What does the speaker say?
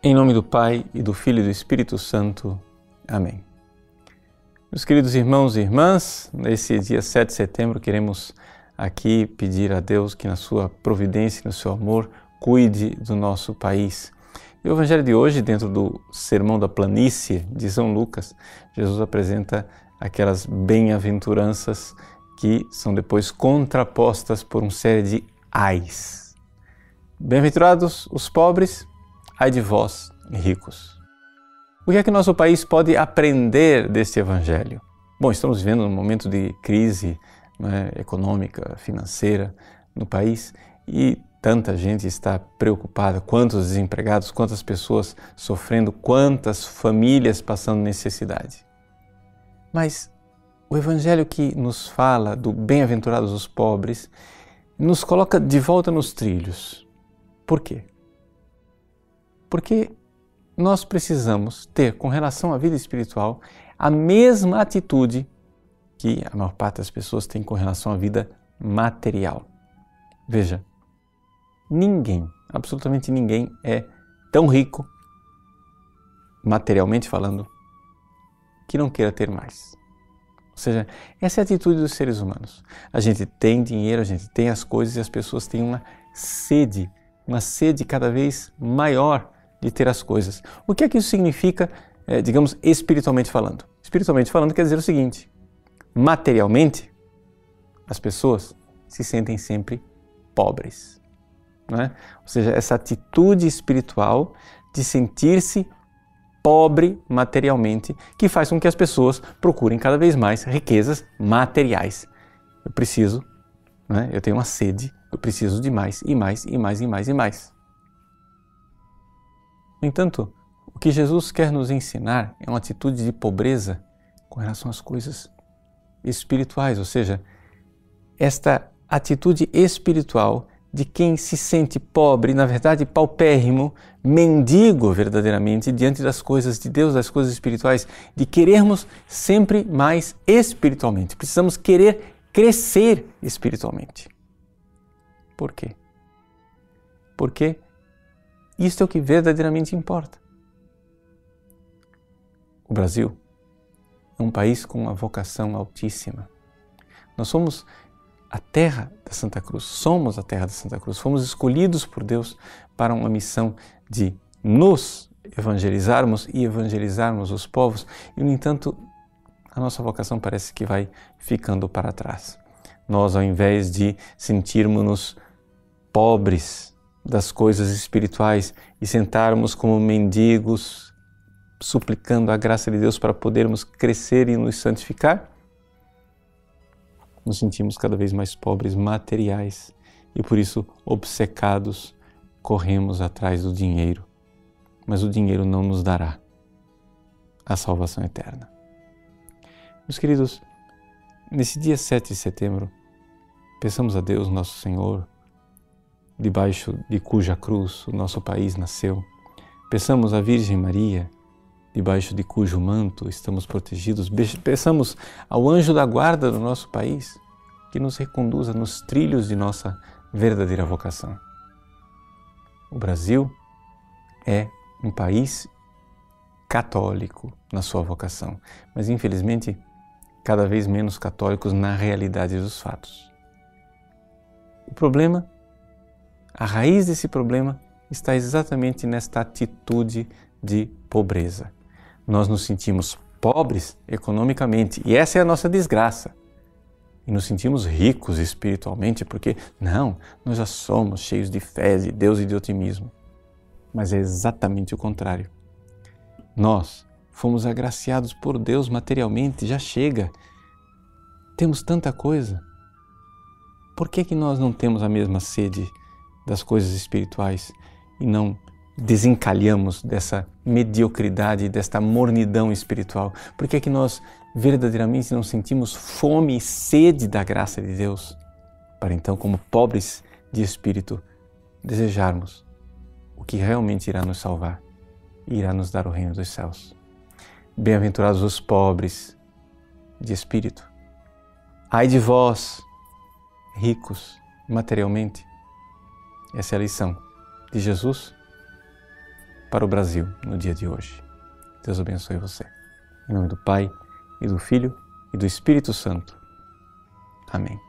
Em nome do Pai e do Filho e do Espírito Santo. Amém. Meus queridos irmãos e irmãs, nesse dia 7 de setembro queremos aqui pedir a Deus que na sua providência e no seu amor cuide do nosso país. E o evangelho de hoje, dentro do Sermão da Planície de São Lucas, Jesus apresenta aquelas bem-aventuranças que são depois contrapostas por uma série de ais. Bem-aventurados os pobres, ai de vós, ricos. O que é que nosso país pode aprender deste Evangelho? Bom, estamos vivendo um momento de crise né, econômica, financeira no país e tanta gente está preocupada, quantos desempregados, quantas pessoas sofrendo, quantas famílias passando necessidade. Mas o Evangelho que nos fala do bem-aventurados os pobres nos coloca de volta nos trilhos. Por quê? Porque nós precisamos ter, com relação à vida espiritual, a mesma atitude que a maior parte das pessoas tem com relação à vida material. Veja, ninguém, absolutamente ninguém, é tão rico, materialmente falando, que não queira ter mais. Ou seja, essa é a atitude dos seres humanos. A gente tem dinheiro, a gente tem as coisas e as pessoas têm uma sede, uma sede cada vez maior de ter as coisas. O que é que isso significa, é, digamos, espiritualmente falando? Espiritualmente falando quer dizer o seguinte: materialmente, as pessoas se sentem sempre pobres. É? Ou seja, essa atitude espiritual de sentir-se pobre materialmente, que faz com que as pessoas procurem cada vez mais riquezas materiais. Eu preciso, é? eu tenho uma sede, eu preciso de mais e mais e mais e mais e mais. No entanto, o que Jesus quer nos ensinar é uma atitude de pobreza com relação às coisas espirituais, ou seja, esta atitude espiritual de quem se sente pobre, na verdade paupérrimo, mendigo verdadeiramente diante das coisas de Deus, das coisas espirituais, de querermos sempre mais espiritualmente. Precisamos querer crescer espiritualmente. Por quê? Porque isto é o que verdadeiramente importa. O Brasil é um país com uma vocação altíssima. Nós somos a terra da Santa Cruz, somos a terra da Santa Cruz, fomos escolhidos por Deus para uma missão de nos evangelizarmos e evangelizarmos os povos, e no entanto, a nossa vocação parece que vai ficando para trás. Nós, ao invés de sentirmos-nos pobres das coisas espirituais e sentarmos como mendigos, suplicando a graça de Deus para podermos crescer e nos santificar, nos sentimos cada vez mais pobres materiais e por isso obcecados corremos atrás do dinheiro. Mas o dinheiro não nos dará a salvação eterna. Meus queridos, nesse dia 7 de setembro, peçamos a Deus, nosso Senhor, debaixo de cuja cruz o nosso país nasceu. Peçamos à Virgem Maria, debaixo de cujo manto estamos protegidos. Peçamos ao anjo da guarda do nosso país que nos reconduza nos trilhos de nossa verdadeira vocação. O Brasil é um país católico na sua vocação, mas infelizmente cada vez menos católicos na realidade dos fatos. O problema a raiz desse problema está exatamente nesta atitude de pobreza. Nós nos sentimos pobres economicamente e essa é a nossa desgraça. E nos sentimos ricos espiritualmente porque, não, nós já somos cheios de fé, de Deus e de otimismo. Mas é exatamente o contrário. Nós fomos agraciados por Deus materialmente, já chega. Temos tanta coisa. Por que, que nós não temos a mesma sede das coisas espirituais e não desencalhamos dessa mediocridade, desta mornidão espiritual? Por que é que nós verdadeiramente não sentimos fome e sede da graça de Deus? Para então, como pobres de espírito, desejarmos o que realmente irá nos salvar e irá nos dar o reino dos céus. Bem-aventurados os pobres de espírito. Ai de vós, ricos materialmente, essa é a lição de Jesus para o Brasil no dia de hoje. Deus abençoe você. Em nome do Pai, e do Filho, e do Espírito Santo. Amém.